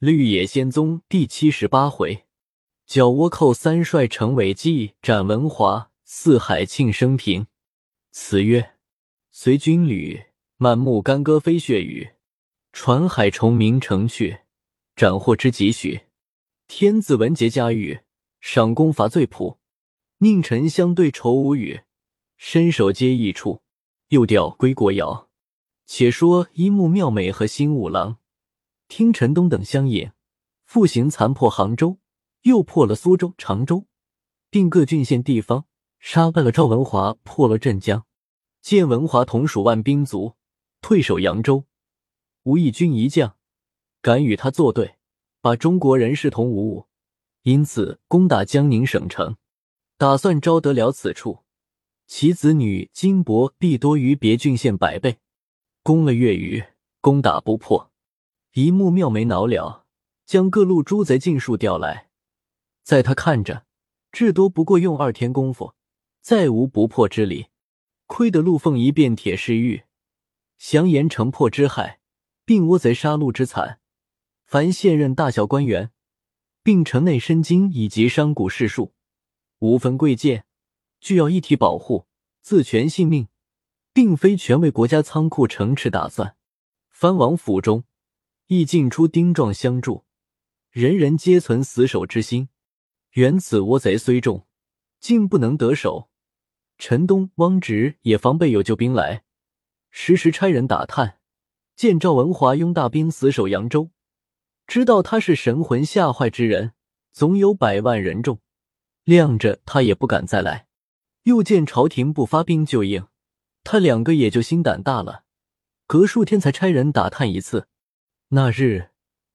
绿野仙踪第七十八回，脚倭寇三帅成伪计，斩文华四海庆生平。词曰：随军旅，满目干戈飞血雨；传海崇明城去，斩获之几许。天子文节嘉誉，赏功罚罪谱。宁臣相对愁无语，伸手接一处。又调归国遥。且说一木妙美和新五郎。听陈东等相引，复行残破杭州，又破了苏州、常州，并各郡县地方，杀败了赵文华，破了镇江。见文华同属万兵卒，退守扬州，吴义军一将敢与他作对，把中国人视同无物，因此攻打江宁省城，打算招得了此处，其子女金帛必多于别郡县百倍。攻了越余，攻打不破。一木妙眉恼了，将各路诸贼尽数调来，在他看着，至多不过用二天功夫，再无不破之理。亏得陆凤仪变铁石玉，详言城破之害，并倭贼杀戮之惨。凡现任大小官员，并城内申金以及商贾士庶，无分贵贱，俱要一体保护，自全性命，并非全为国家仓库城池打算。藩王府中。亦进出丁壮相助，人人皆存死守之心。原此倭贼虽众，竟不能得手。陈东、汪直也防备有救兵来，时时差人打探。见赵文华拥大兵死守扬州，知道他是神魂吓坏之人，总有百万人众，亮着他也不敢再来。又见朝廷不发兵救应，他两个也就心胆大了，隔数天才差人打探一次。那日，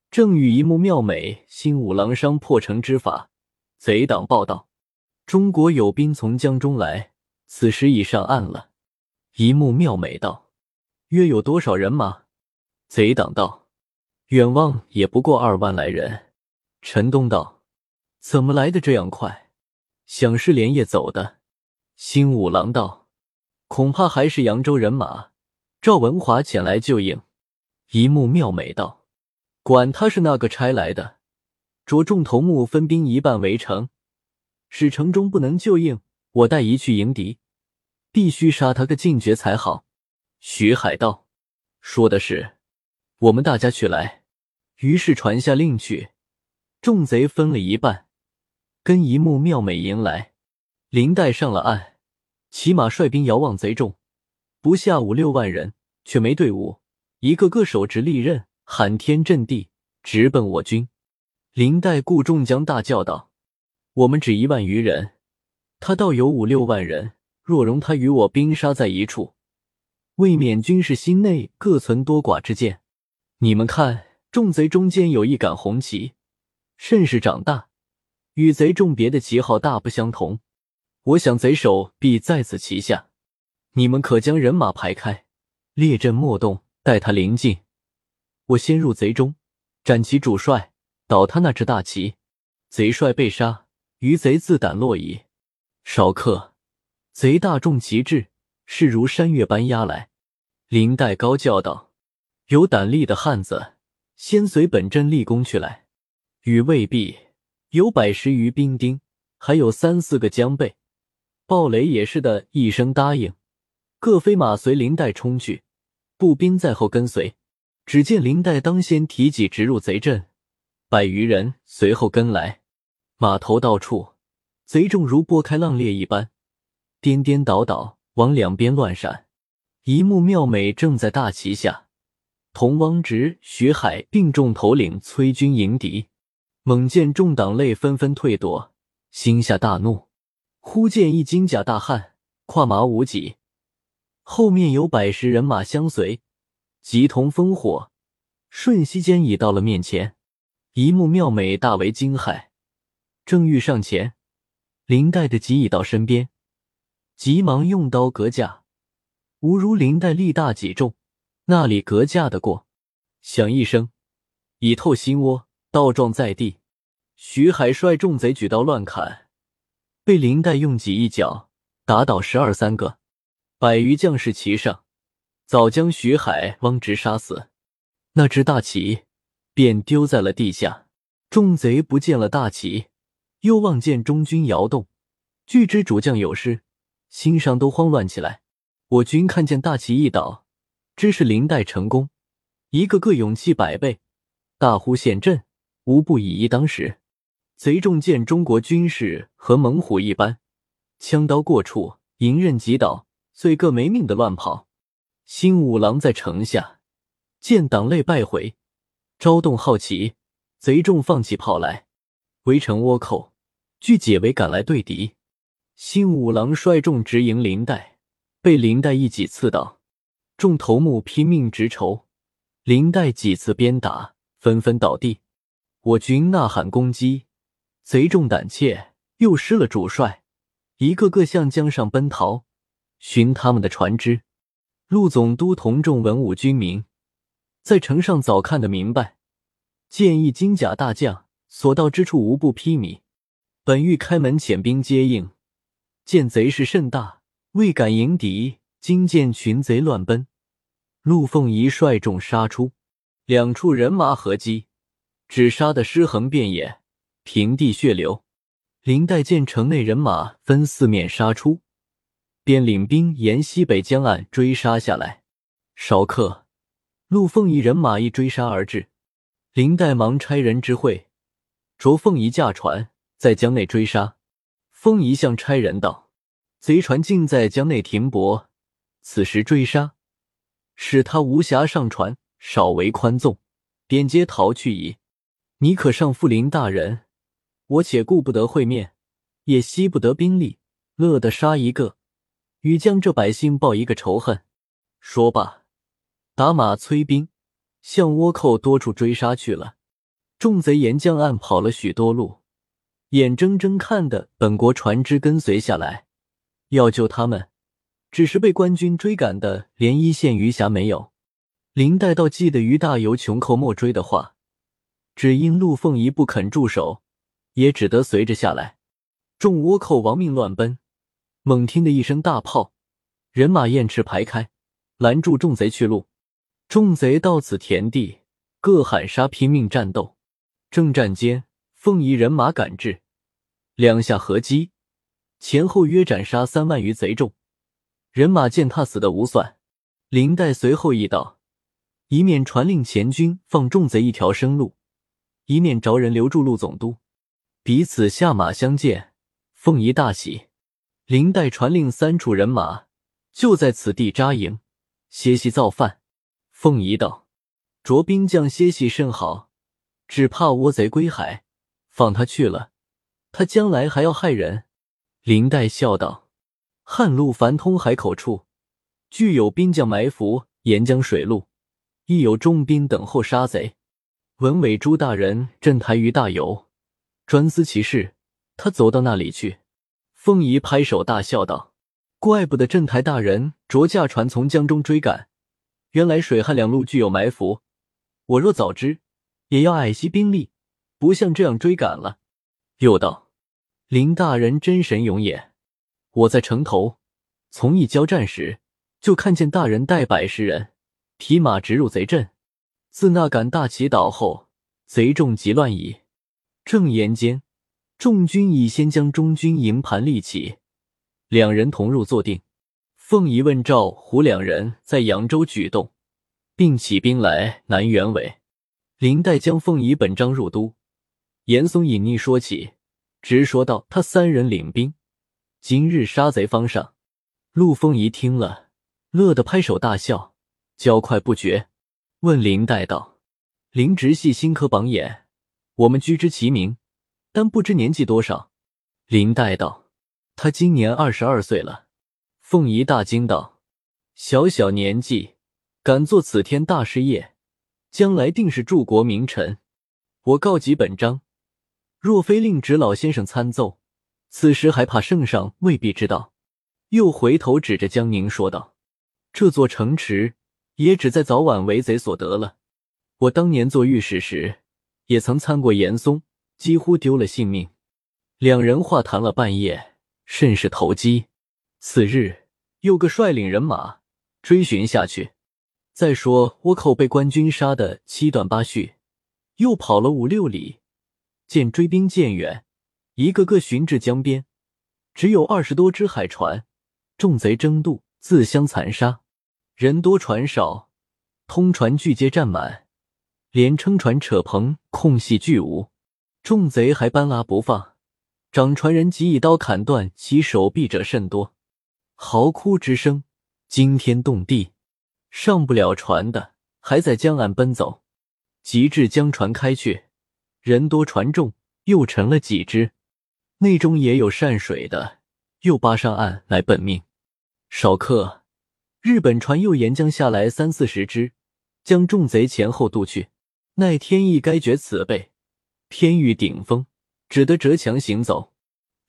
正与一木妙美新五郎商破城之法。贼党报道，中国有兵从江中来，此时已上岸了。一木妙美道：“约有多少人马？”贼党道：“远望也不过二万来人。”陈东道：“怎么来的这样快？想是连夜走的。”新五郎道：“恐怕还是扬州人马。”赵文华前来救应。一木妙美道：“管他是那个差来的，着众头目分兵一半围城，使城中不能救应。我带一去迎敌，必须杀他个尽绝才好。”徐海道：“说的是，我们大家去来。”于是传下令去，众贼分了一半，跟一木妙美迎来。林带上了岸，骑马率兵遥望贼众，不下五六万人，却没队伍。一个个手执利刃，喊天震地，直奔我军。林黛顾众将大叫道：“我们只一万余人，他倒有五六万人。若容他与我兵杀在一处，未免军士心内各存多寡之见。你们看，众贼中间有一杆红旗，甚是长大，与贼众别的旗号大不相同。我想贼首必在此旗下。你们可将人马排开，列阵莫动。”待他临近，我先入贼中，斩其主帅，倒他那只大旗。贼帅被杀，余贼自胆落矣。少客，贼大众旗帜，势如山岳般压来。林黛高叫道：“有胆力的汉子，先随本阵立功去来。”与未必，有百十余兵丁，还有三四个将备。鲍雷也是的一声答应，各飞马随林黛冲去。步兵在后跟随，只见林黛当先提戟直入贼阵，百余人随后跟来，马头到处，贼众如拨开浪裂一般，颠颠倒倒往两边乱闪。一幕妙美正在大旗下，同汪直、徐海并众头领催军迎敌，猛见众党类纷纷退躲，心下大怒。忽见一金甲大汉，跨马舞戟。后面有百十人马相随，急同烽火，瞬息间已到了面前。一幕妙美大为惊骇，正欲上前，林黛的戟已到身边，急忙用刀格架，吾如林黛力大戟重，那里格架得过？响一声，已透心窝，倒撞在地。徐海率众贼举刀乱砍，被林黛用戟一脚打倒十二三个。百余将士齐上，早将徐海、汪直杀死。那只大旗便丢在了地下。众贼不见了大旗，又望见中军摇动，俱知主将有失，心上都慌乱起来。我军看见大旗一倒，知是林黛成功，一个个勇气百倍，大呼陷阵，无不以一当十。贼众见中国军士和猛虎一般，枪刀过处，迎刃即倒，遂各没命的乱跑。新五郎在城下见党类败回，招动好奇。贼众放起炮来，围城倭寇，俱解围赶来对敌。新五郎率众直迎林黛，被林黛一戟刺倒，众头目拼命直抽，林黛几次鞭打，纷纷倒地。我军呐喊攻击，贼众胆怯，又失了主帅，一个个向江上奔逃，寻他们的船只。陆总督同众文武军民，在城上早看得明白。见一金甲大将，所到之处无不披靡。本欲开门遣兵接应，见贼势甚大，未敢迎敌。今见群贼乱奔，陆凤仪率众杀出，两处人马合击，只杀得尸横遍野，平地血流。林黛见城内人马分四面杀出，便领兵沿西北江岸追杀下来。少客，陆凤仪人马一追杀而至。林黛忙差人知会，着凤仪驾船在江内追杀。凤仪向差人道：“贼船竟在江内停泊，此时追杀，使他无暇上船，少为宽纵，便皆逃去矣。你可上复林大人，我且顾不得会面，也惜不得兵力，乐得杀一个，与将这百姓报一个仇恨。”说罢，打马催兵。向倭寇多处追杀去了，众贼沿江岸跑了许多路，眼睁睁看的本国船只跟随下来，要救他们，只是被官军追赶的连一线余霞没有。林黛倒记得于大猷穷寇莫追的话，只因陆凤仪不肯驻守，也只得随着下来。众倭寇亡命乱奔，猛听的一声大炮，人马雁翅排开，拦住众贼去路。众贼到此田地，各喊杀，拼命战斗。正战间，凤仪人马赶至，两下合击，前后约斩杀三万余贼众。人马践踏死的无算。林黛随后一道，一面传令前军放众贼一条生路，一面着人留住陆总督，彼此下马相见。凤仪大喜。林黛传令三处人马就在此地扎营歇息造饭。凤仪道：“着兵将歇息甚好，只怕倭贼归海，放他去了，他将来还要害人。”林黛笑道：“汉路繁通海口处，具有兵将埋伏沿江水路，亦有重兵等候杀贼。文伟朱大人镇台于大猷，专司其事，他走到那里去。”凤仪拍手大笑道：“怪不得镇台大人着驾船从江中追赶。”原来水旱两路具有埋伏，我若早知，也要矮惜兵力，不像这样追赶了。又道：“林大人真神勇也！我在城头从一交战时，就看见大人带百十人匹马直入贼阵。自那杆大旗倒后，贼众急乱矣。正言间，众军已先将中军营盘立起，两人同入坐定。”凤仪问赵胡两人在扬州举动，并起兵来南辕尾。林黛将凤仪本章入都，严嵩隐匿说起，直说道：“他三人领兵，今日杀贼方上。”陆凤仪听了，乐得拍手大笑，交快不绝。问林黛道：“林直系新科榜眼，我们居之其名，但不知年纪多少。”林黛道：“他今年二十二岁了。”凤仪大惊道：“小小年纪，敢做此天大事业，将来定是柱国名臣。我告急本章，若非令侄老先生参奏，此时还怕圣上未必知道。”又回头指着江宁说道：“这座城池也只在早晚为贼所得了。我当年做御史时，也曾参过严嵩，几乎丢了性命。”两人话谈了半夜，甚是投机。次日，又个率领人马追寻下去。再说倭寇被官军杀得七断八续，又跑了五六里，见追兵渐远，一个个寻至江边，只有二十多只海船，众贼争渡，自相残杀，人多船少，通船俱皆占满，连撑船扯棚空隙俱无。众贼还搬拉不放，掌船人即一刀砍断其手臂者甚多，嚎哭之声惊天动地。上不了船的还在江岸奔走，及至江船开去，人多船重，又沉了几只。内中也有善水的，又扒上岸来奔命。少客，日本船又沿江下来三四十只，将众贼前后渡去。奈天意该绝此辈。天欲顶风，只得折墙行走，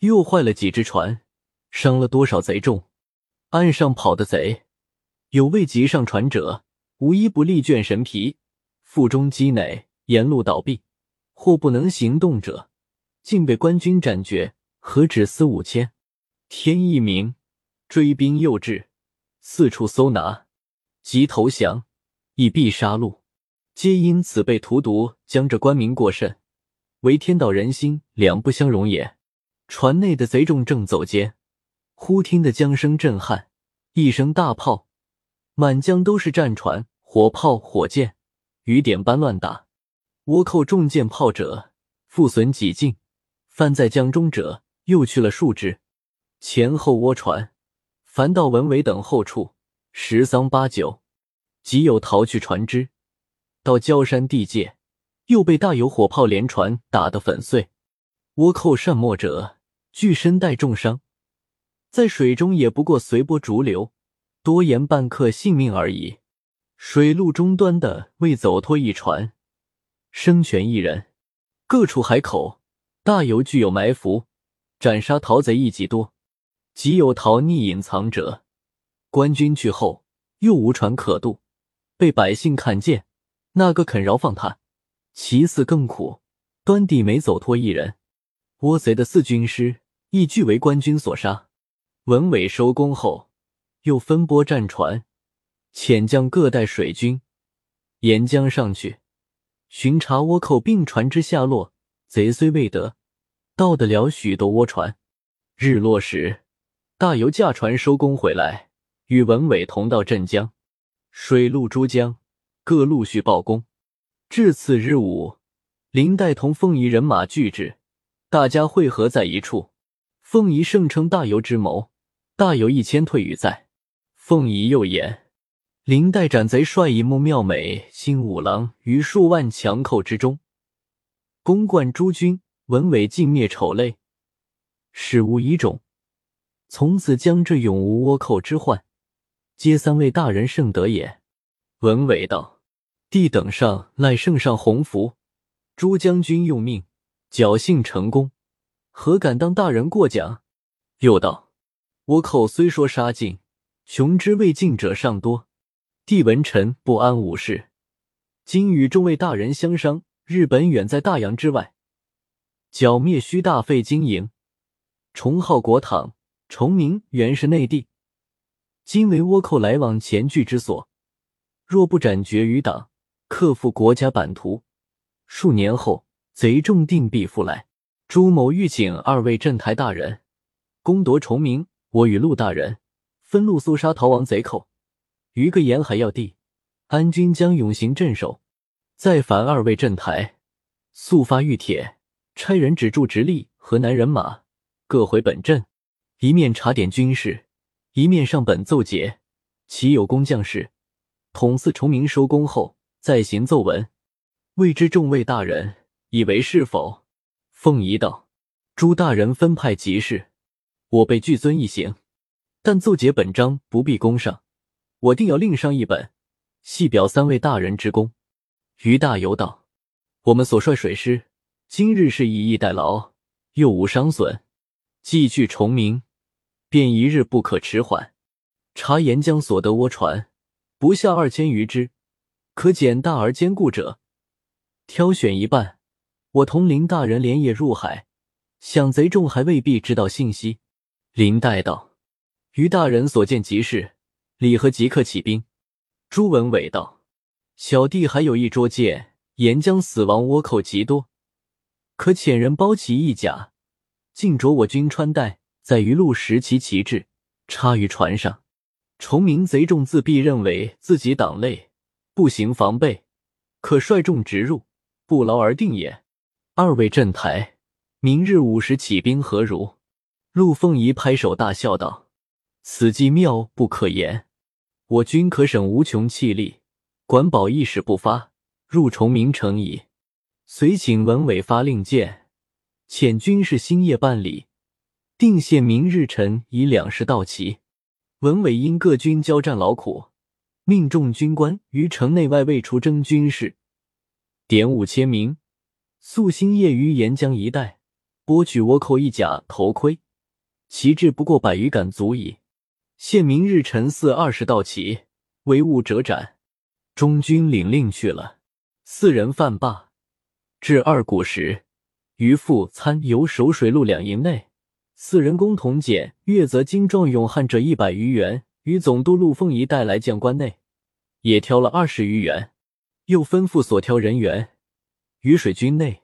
又坏了几只船，伤了多少贼众。岸上跑的贼，有未及上船者，无一不力倦神疲，腹中积馁，沿路倒闭；或不能行动者，竟被官军斩决，何止四五千。天一明，追兵又至，四处搜拿，即投降，亦必杀戮，皆因此被荼毒，将这官民过甚。为天道人心两不相容也。船内的贼众正走间，忽听得江声震撼，一声大炮，满江都是战船、火炮、火箭，雨点般乱打。倭寇中箭炮者，负损几尽；翻在江中者，又去了数只。前后倭船，凡到文尾等后处，十丧八九，即有逃去船只，到焦山地界。又被大有火炮连船打得粉碎，倭寇善没者，俱身带重伤，在水中也不过随波逐流，多言半刻性命而已。水路终端的未走脱一船，生全一人。各处海口大有具有埋伏，斩杀逃贼一级多，即有逃匿隐藏者。官军去后，又无船可渡，被百姓看见，那个肯饶放他？其次更苦，端地没走脱一人。倭贼的四军师亦俱为官军所杀。文伟收工后，又分拨战船，遣将各带水军沿江上去巡查倭寇并船之下落。贼虽未得，到得了许多倭船。日落时，大游驾船收工回来，与文伟同到镇江。水陆诸江各陆续报功。至次日午，林黛同凤仪人马聚至，大家汇合在一处。凤仪盛称大游之谋，大有一千退于在。凤仪又言，林黛斩贼帅一目妙美，新五郎于数万强寇之中，攻冠诸军，文伟尽灭丑类，使无遗种，从此将至永无倭寇之患，皆三位大人圣德也。文伟道。帝等上赖圣上洪福，诸将军用命，侥幸成功，何敢当大人过奖？又道：倭寇虽说杀尽，穷之未尽者尚多。帝闻臣不安无事，今与众位大人相商，日本远在大洋之外，剿灭需大费经营。重号国堂，重名原是内地，今为倭寇来往前聚之所，若不斩绝余党。克复国家版图，数年后贼众定必复来。朱某欲请二位镇台大人攻夺崇明，我与陆大人分路搜杀逃亡贼寇。于个沿海要地，安军将永行镇守。再烦二位镇台速发谕帖，差人止住直隶、河南人马各回本镇，一面查点军事，一面上本奏捷。其有工将士统赐崇明收功后。再行奏文，未知众位大人以为是否？凤仪道：“朱大人分派急事，我辈俱遵一行。但奏解本章不必恭上，我定要另上一本，细表三位大人之功。”于大游道：“我们所率水师，今日是以逸待劳，又无伤损，既去崇明，便一日不可迟缓。查沿江所得倭船，不下二千余只。”可简大而坚固者，挑选一半。我同林大人连夜入海，想贼众还未必知道信息。林代道：“于大人所见极是，李和即刻起兵。”朱文伟道：“小弟还有一拙见，沿江死亡倭寇极多，可遣人包其一甲，尽着我军穿戴，在鱼路拾其旗帜，插于船上。崇明贼众自必认为自己党类不行防备，可率众直入，不劳而定也。二位镇台，明日午时起兵何如？陆凤仪拍手大笑道：“此计妙不可言，我军可省无穷气力，管保一时不发。”入崇明城矣，遂请文伟发令箭，遣军士星夜办理，定限明日晨以两时到齐。文伟因各军交战劳苦，命众军官于城内外未出征军士，点五千名，宿兴业于沿江一带，剥取倭寇一甲头盔，旗帜不过百余杆足矣。限明日辰巳二十到齐，违误者斩。中军领令去了。四人犯罢，至二鼓时，于副参游守水陆两营内，四人共同减月则精壮勇悍者一百余员，与总督陆凤仪带来将官内，也挑了二十余员，又吩咐所挑人员，于水军内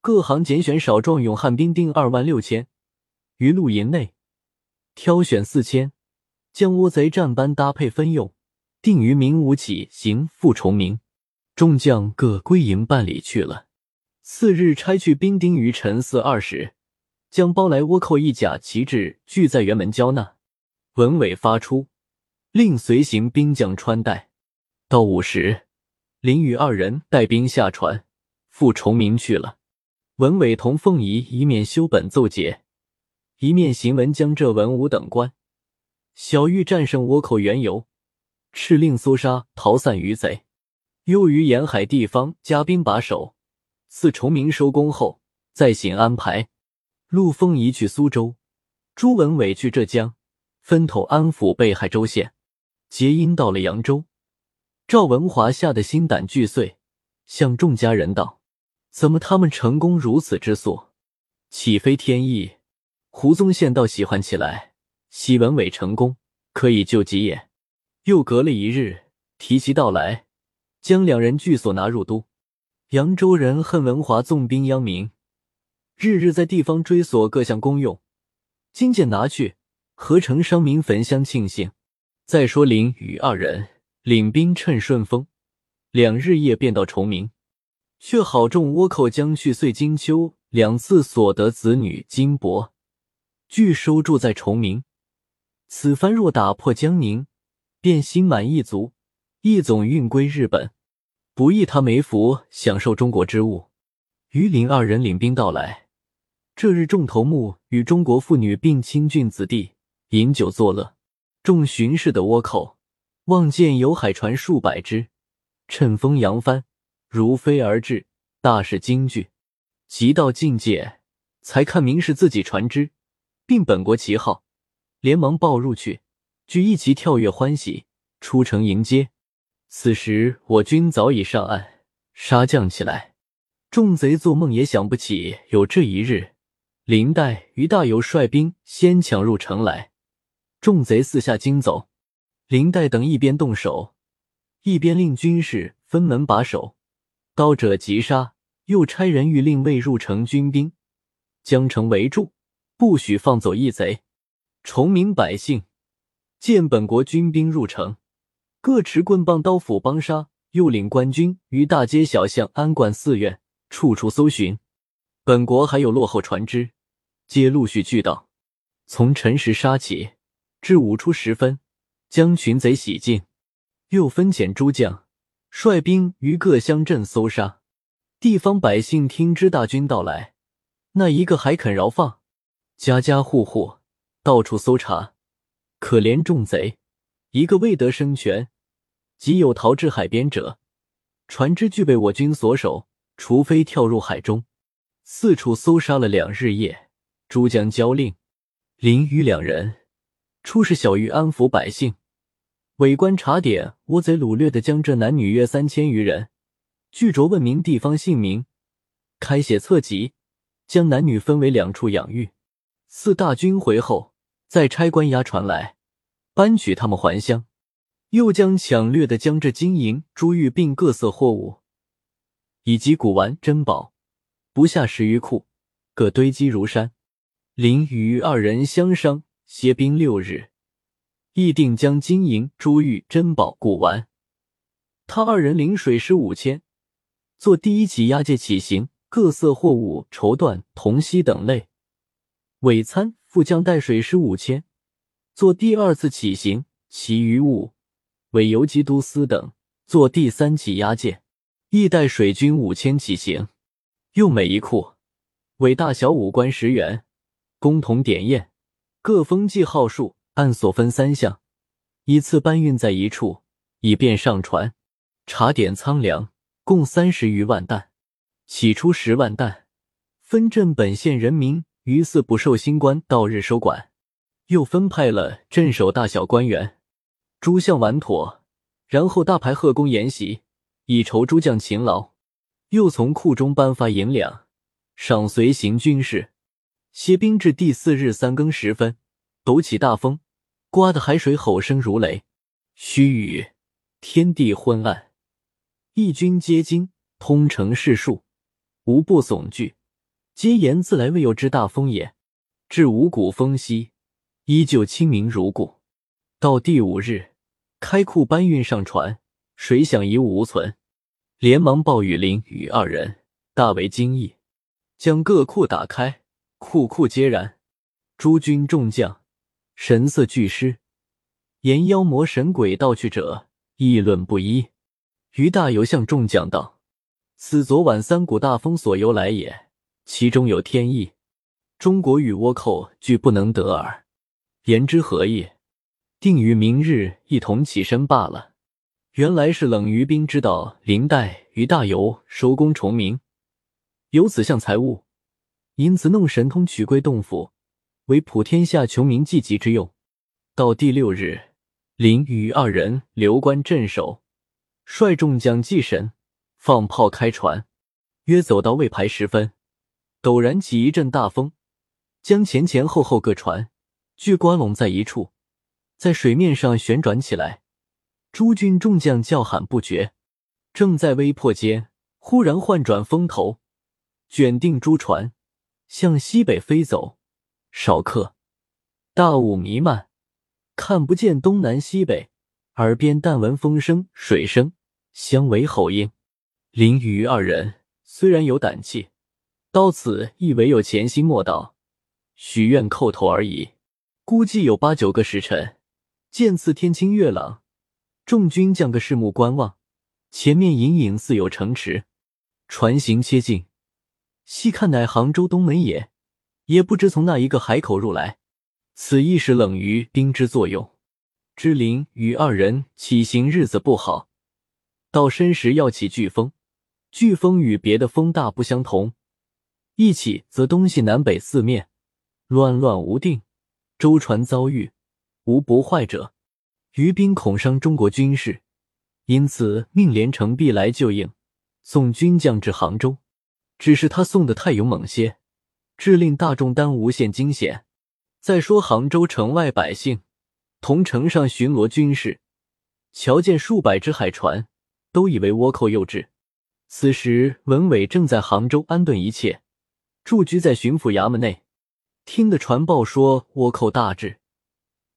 各行拣选少壮勇悍兵丁二万六千，于露营内挑选四千，将倭贼战班搭配分用，定于明午起行赴崇明。众将各归营办理去了。次日，差去兵丁于晨四二时，将包来倭寇一甲旗帜聚在辕门交纳。文伟发出令，随行兵将穿戴。到午时，林宇二人带兵下船，赴崇明去了。文伟同凤仪一面修本奏节，一面行文江浙文武等官，小玉战胜倭寇缘由，敕令搜杀逃散余贼。又于沿海地方加兵把守，自崇明收工后，再行安排。陆丰移去苏州，朱文伟去浙江，分头安抚被害州县。皆因到了扬州，赵文华吓得心胆俱碎，向众家人道：“怎么他们成功如此之速？岂非天意？”胡宗宪倒喜欢起来，喜文伟成功，可以救急也。又隔了一日，提其到来。将两人聚所拿入都，扬州人恨文华纵兵殃民，日日在地方追索各项公用，今见拿去，何成伤民焚香庆幸？再说林与二人领兵趁顺风，两日夜便到崇明，却好众倭寇将去岁金秋两次所得子女金帛，俱收住在崇明。此番若打破江宁，便心满意足，一总运归日本。不意他没福享受中国之物。于林二人领兵到来，这日众头目与中国妇女并亲郡子弟饮酒作乐。众巡视的倭寇望见有海船数百只，趁风扬帆，如飞而至，大是惊惧。急到境界，才看明是自己船只，并本国旗号，连忙报入去，俱一齐跳跃欢喜，出城迎接。此时我军早已上岸杀将起来，众贼做梦也想不起有这一日。林黛与大友率兵先抢入城来，众贼四下惊走。林黛等一边动手，一边令军士分门把守，刀者急杀，又差人谕令未入城军兵将城围住，不许放走一贼。崇明百姓见本国军兵入城。各持棍棒刀斧帮杀，又领官军于大街小巷、安馆寺院处处搜寻。本国还有落后船只，皆陆续聚到。从辰时杀起，至午初时分，将群贼洗尽。又分遣诸将率兵于各乡镇搜杀。地方百姓听知大军到来，那一个还肯饶放？家家户户到处搜查，可怜众贼，一个未得生全。即有逃至海边者，船只俱被我军所守，除非跳入海中。四处搜杀了两日夜，诸将交令，林虞两人出使小玉安抚百姓，委官查点倭贼掳掠的江浙男女约三千余人，据着问明地方姓名，开写册籍，将男女分为两处养育。四大军回后，再差官押船来，搬取他们还乡。又将抢掠的江浙金银珠玉并各色货物，以及古玩珍宝，不下十余库，各堆积如山。林与二人相商，歇兵六日，议定将金银珠玉珍宝古玩，他二人领水师五千，做第一起押解起行，各色货物、绸缎、铜锡等类。尾参副将带水师五千，做第二次起行，其余物为游击都司等做第三起押解，亦带水军五千起行，用每一库为大小五官十元。共同点验，各封记号数，按所分三项，依次搬运在一处，以便上船。查点仓粮，共三十余万担，起出十万担，分镇本县人民于四不受新官到日收管。又分派了镇守大小官员，诸项完妥，然后大排贺功筵席，以酬诸将勤劳。又从库中颁发银两，赏随行军士。歇兵至第四日三更时分，陡起大风，刮得海水吼声如雷。须臾，天地昏暗，义军皆惊，通城市数无不悚惧，皆言自来未有之大风也。至五谷丰息，依旧清明如故。到第五日，开库搬运上船，水响一物无存，连忙报与林与二人，大为惊异，将各库打开。酷酷皆然，诸军众将神色俱失，言妖魔神鬼盗去者议论不一。于大游向众将道：“此昨晚三股大风所由来也，其中有天意。中国与倭寇俱不能得耳。言之何意？定于明日一同起身罢了。原来是冷于冰知道林黛与大游收功崇明，由此项财物。”因此，弄神通取归洞府，为普天下穷民济急之用。到第六日，林与二人留关镇守，率众将祭神，放炮开船。约走到未排时分，陡然起一阵大风，将前前后后各船俱刮拢在一处，在水面上旋转起来。诸军众将叫喊不绝。正在危迫间，忽然换转风头，卷定诸船。向西北飞走，少客，大雾弥漫，看不见东南西北，耳边但闻风声、水声，相为吼应。林雨二人虽然有胆气，到此亦唯有潜心莫道，许愿叩头而已。估计有八九个时辰，见次天清月朗，众军将个视目观望，前面隐隐似有城池，船行切近。细看乃杭州东门也，也不知从那一个海口入来。此亦是冷于冰之作用。知林与二人起行日子不好，到申时要起飓风。飓风与别的风大不相同，一起则东西南北四面乱乱无定，舟船遭遇无不坏者。于兵恐伤中国军事，因此命连城必来救应，送军将至杭州。只是他送的太勇猛些，致令大众担无限惊险。再说杭州城外百姓，同城上巡逻军士，瞧见数百只海船，都以为倭寇又至。此时文伟正在杭州安顿一切，驻居在巡抚衙门内，听得传报说倭寇大至，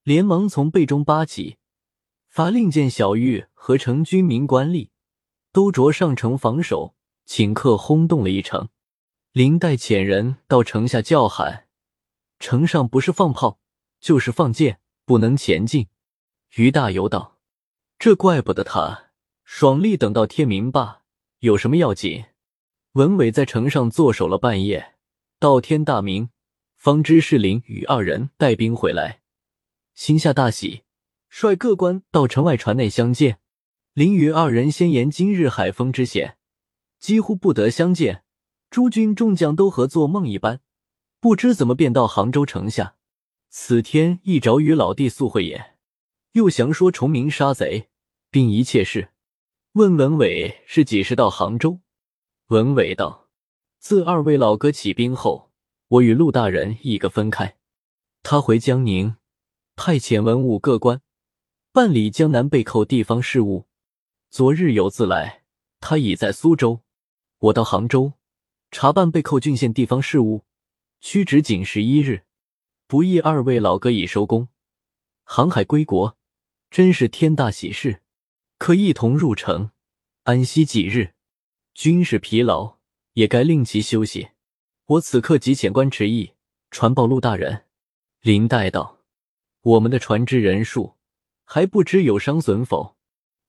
连忙从背中扒起，发令见小玉和城军民官吏都着上城防守。顷刻轰动了一城，林黛遣人到城下叫喊：“城上不是放炮，就是放箭，不能前进。”于大猷道：“这怪不得他，爽利等到天明罢，有什么要紧？”文伟在城上坐守了半夜，到天大明，方知是林与二人带兵回来，心下大喜，率各官到城外船内相见。林与二人先言今日海风之险。几乎不得相见，诸军众将都和做梦一般，不知怎么便到杭州城下。此天一着与老弟宿会也，又详说崇明杀贼，并一切事。问文伟是几时到杭州？文伟道：自二位老哥起兵后，我与陆大人一个分开，他回江宁，派遣文武各官办理江南被扣地方事务。昨日有自来，他已在苏州。我到杭州查办被扣郡县地方事务，屈职仅十一日，不意二位老哥已收工，航海归国，真是天大喜事。可一同入城，安息几日。军事疲劳，也该令其休息。我此刻即遣官迟议传报陆大人。林黛道：“我们的船只人数还不知有伤损否？”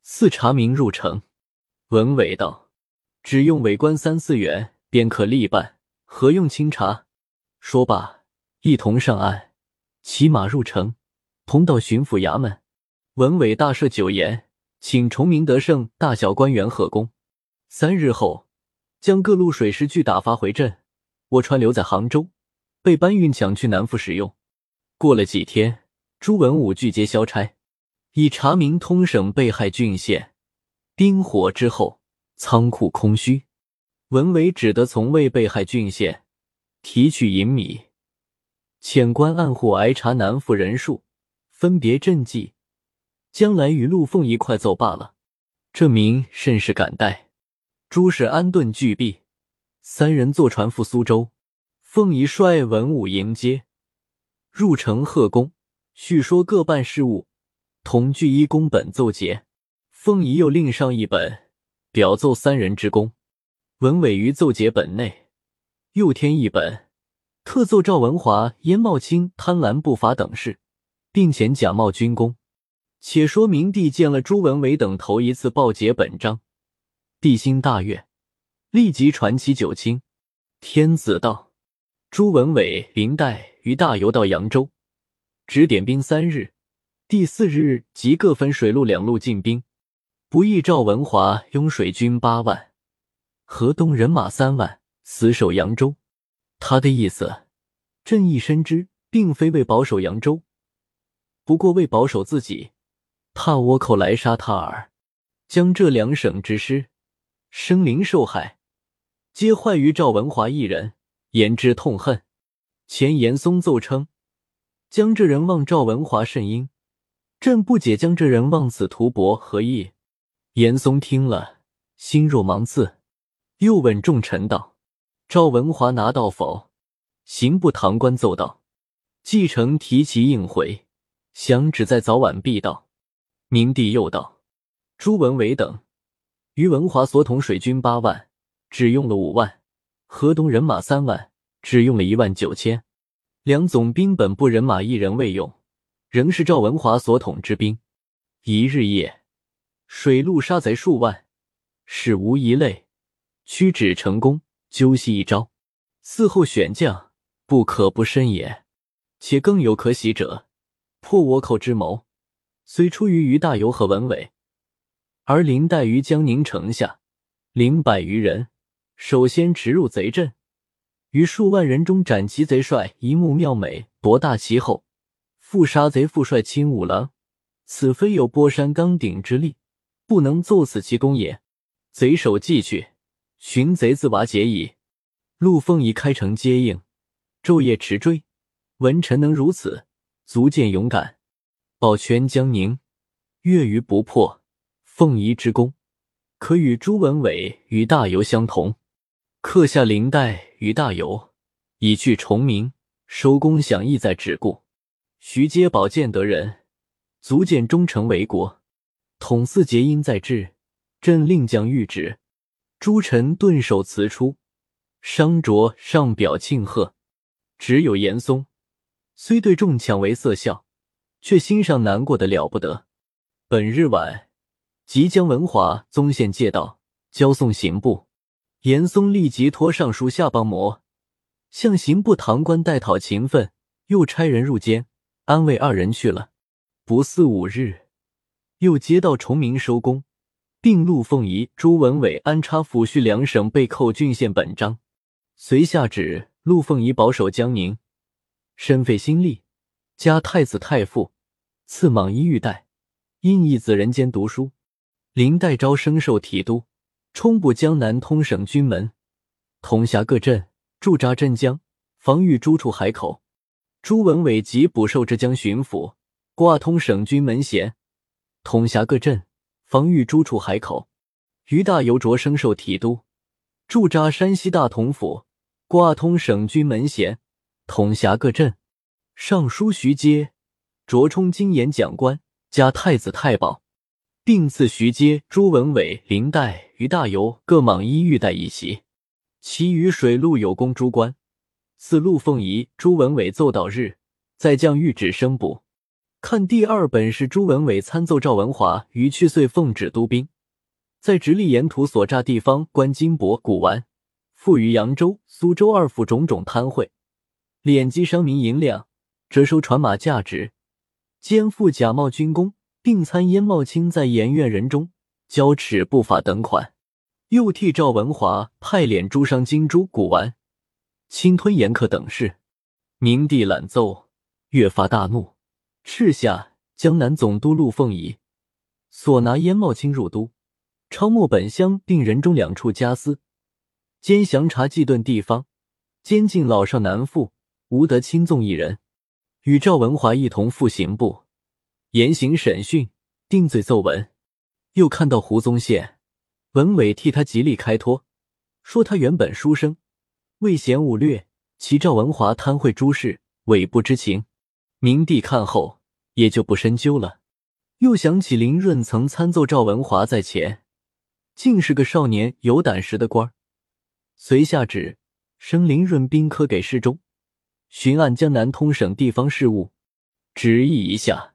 似查明入城。文伟道：“只用尾官三四员便可立办，何用清查？”说罢，一同上岸，骑马入城，同到巡抚衙门。文伟大设酒宴，请崇明德胜大小官员贺功。三日后，将各路水师俱打发回镇，我船留在杭州，被搬运抢去南府使用。过了几天，朱文武拒接交差，已查明通省被害郡县，兵火之后，仓库空虚，文伟只得从未被害郡县提取银米，遣官按户挨查南府人数，分别赈济，将来与陆凤一块奏罢了。这名甚是感戴。诸事安顿俱毕，三人坐船赴苏州。凤仪率文武迎接，入城贺功，叙说各办事务，同具一公本奏捷。凤仪又另上一本，表奏三人之功。文伟于奏捷本内又添一本，特奏赵文华、燕茂卿贪婪不法等事，并遣假冒军功。且说明帝见了朱文伟等头一次报捷本章。帝心大悦，立即传其九卿。天子道：朱文伟、林黛于大游到扬州，只点兵三日。第四日即各分水陆两路进兵。不意赵文华拥水军八万，河东人马三万，死守扬州。他的意思，朕亦深知，并非为保守扬州，不过为保守自己，怕倭寇来杀他耳。将这两省之师。生灵受害，皆坏于赵文华一人，言之痛恨。前严嵩奏称，将这人望赵文华甚英，朕不解将这人望此图博何意。严嵩听了，心若芒刺，又问众臣道：“赵文华拿到否？”刑部堂官奏道：“继承提其应回，想只在早晚必到。”明帝又道：“朱文伟等。”于文华所统水军八万，只用了五万；河东人马三万，只用了一万九千。两总兵本部人马一人未用，仍是赵文华所统之兵。一日夜，水陆杀贼数万，使无一类，屈指成功，究悉一招。嗣后选将，不可不深也。且更有可喜者，破倭寇之谋，虽出于于大猷和文伟。而林黛于江宁城下，领百余人，首先驰入贼阵，于数万人中斩其贼帅一目妙美，夺大旗后，复杀贼副帅亲五郎。此非有波山钢鼎之力，不能奏死其功也。贼首既去，寻贼自瓦解矣。陆凤仪开城接应，昼夜驰追。文臣能如此，足见勇敢。保全江宁，越于不破。凤仪之功，可与朱文伟与大游相同。刻下林黛与大游，以去重名，收功享义在止故。徐阶宝见得人，足见忠诚为国。统四节因在制，朕令将谕旨。诸臣顿首辞出，商卓上表庆贺。只有严嵩，虽对众抢为色笑，却心上难过的了不得。本日晚。即将文华宗宪借道交送刑部，严嵩立即托尚书下邦模，向刑部堂官代讨情分，又差人入监安慰二人去了。不四五日，又接到崇明收工，并陆凤仪、朱文伟安插抚恤两省被扣郡县本章，遂下旨陆凤仪保守江宁，身费心力，加太子太傅，赐蟒衣玉带，因义子人间读书。林代昭升授提督，充部江南通省军门，统辖各镇，驻扎镇江，防御诸处海口。朱文伟即补授浙江巡抚，挂通省军门衔，统辖各镇，防御诸处海口。于大猷着升授提督，驻扎山西大同府，挂通省军门衔，统辖各镇。尚书徐阶着充金言讲官，加太子太保，并赐徐阶、朱文伟、林黛于大猷各蟒衣玉带一袭。其余水陆有功诸官，赐陆凤仪、朱文伟奏导日，再降御旨升补。看第二本是朱文伟参奏赵文华于去岁奉旨督兵，在直隶沿途所诈地方官金帛、古玩，赋予扬州、苏州二府种种贪贿，敛积商民银两，折收船马价值，肩负假冒军功，并参燕茂卿在盐院人中交耻不法等款。又替赵文华派敛诸商金珠古玩，侵吞盐客等事。明帝览奏，越发大怒，敕下江南总督陆凤仪所拿燕茂卿入都，抄没本乡并人中两处家私，兼详查祭顿地方，监禁老少男妇，无得轻纵一人。与赵文华一同赴刑部，严刑审讯，定罪奏文。又看到胡宗宪。文伟替他极力开脱，说他原本书生，未嫌武略，其赵文华贪贿诸事，伪不知情。明帝看后也就不深究了。又想起林润曾参奏赵文华在前，竟是个少年有胆识的官儿，遂下旨升林润兵科给事中，巡按江南通省地方事务。旨意一下，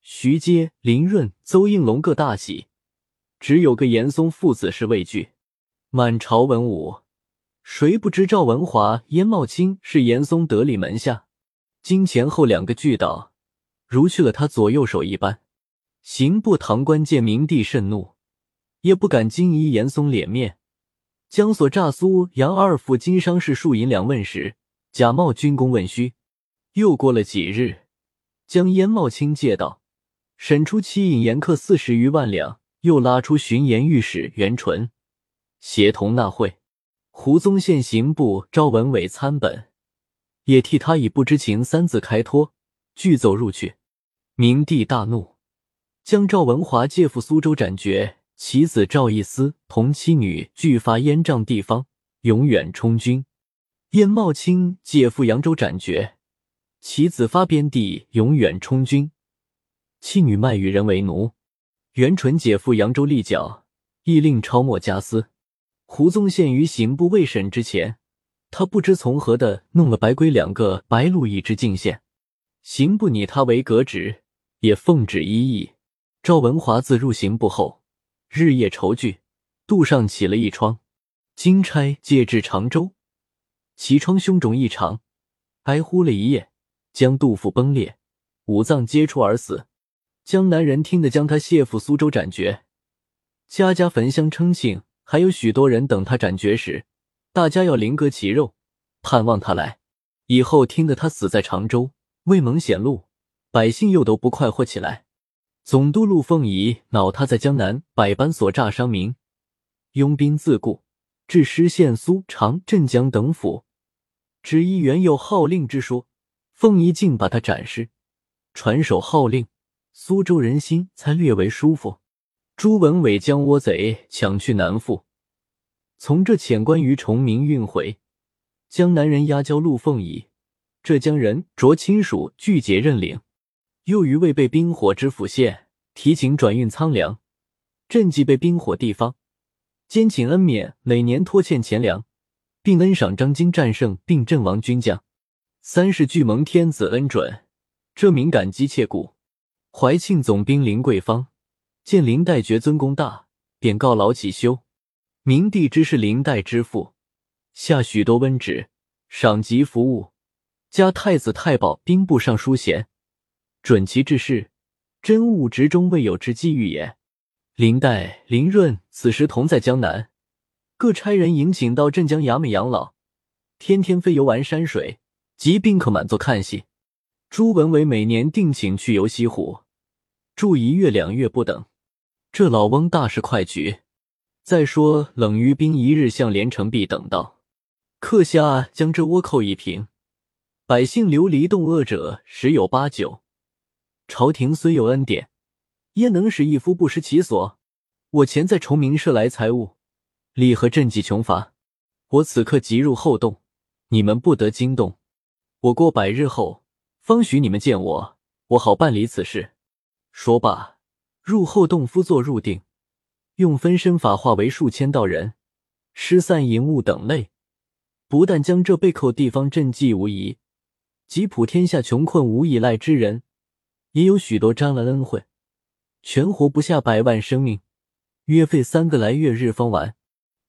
徐阶、林润、邹应龙各大喜。只有个严嵩父子是畏惧，满朝文武谁不知赵文华、燕茂卿是严嵩得力门下，金前后两个巨盗，如去了他左右手一般。刑部堂官见明帝甚怒，也不敢惊疑严嵩脸面，将所诈苏杨二府经商事数银两问时，假冒军功问虚。又过了几日，将燕茂卿借到，审出七引盐客四十余万两。又拉出巡盐御史袁纯，协同纳贿。胡宗宪刑部赵文伟参本，也替他以不知情三字开脱，拒走入去。明帝大怒，将赵文华借赴苏州斩决，其子赵义思同妻女俱发燕帐地方，永远充军。燕茂卿借赴扬州斩决，其子发边地，永远充军，妻女卖与人为奴。袁纯解赴扬州立脚，亦令抄没家私。胡宗宪于刑部未审之前，他不知从何的弄了白龟两个，白鹿一只进献。刑部拟他为革职，也奉旨一役。赵文华自入刑部后，日夜愁惧，肚上起了一疮。金钗借至常州，其疮凶肿异常，哀呼了一夜，将肚腹崩裂，五脏皆出而死。江南人听得将他卸赴苏州斩决，家家焚香称庆，还有许多人等他斩决时，大家要灵割其肉，盼望他来。以后听得他死在常州，未蒙显露，百姓又都不快活起来。总督陆凤仪恼他在江南百般所诈伤民，拥兵自固，至失县苏常镇江等府，只依原有号令之说，凤仪竟把他斩尸，传首号令。苏州人心才略为舒服。朱文伟将倭贼抢去南府，从这遣关于崇明运回。江南人押交陆凤仪，浙江人着亲属拒解认领。又于未被兵火之府县提请转运仓粮，赈济被兵火地方，兼请恩免每年拖欠钱粮，并恩赏张京战胜并阵亡军将。三世俱蒙天子恩准，这敏感激切故。怀庆总兵林桂芳见林代觉尊功大，便告劳起修。明帝知是林代之父，下许多温旨，赏及服务，加太子太保、兵部尚书衔，准其治事，真务职中未有之机遇也。林代、林润此时同在江南，各差人迎请到镇江衙门养老，天天飞游玩山水，及宾客满座看戏。朱文伟每年定请去游西湖，住一月两月不等。这老翁大事快局。再说冷于冰一日向连城壁等道：“刻下将这倭寇一平，百姓流离冻饿者十有八九。朝廷虽有恩典，焉能使一夫不失其所？我前在崇明社来财物，理和赈济穷乏？我此刻即入后洞，你们不得惊动。我过百日后方许你们见我，我好办理此事。说罢，入后洞，夫坐入定，用分身法化为数千道人，失散银物等类，不但将这被扣地方赈济无疑，即普天下穷困无以赖之人，也有许多沾了恩惠，全活不下百万生命，约费三个来月日方完。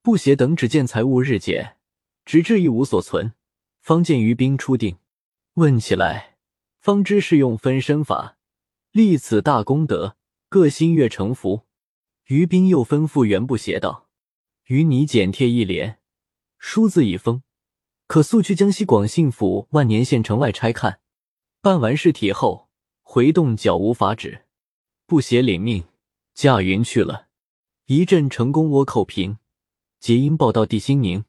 不写等，只见财物日减，直至一无所存，方见于兵出定。问起来，方知是用分身法立此大功德，各心悦诚服。于兵又吩咐原部写道：“与你剪贴一联，书字已封，可速去江西广信府万年县城外拆看。办完事体后，回洞脚无法止，不写领命，驾云去了。一阵成功倭寇平。”捷音报到地心宁，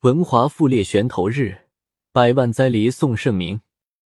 文华复列悬头日，百万灾离送圣明。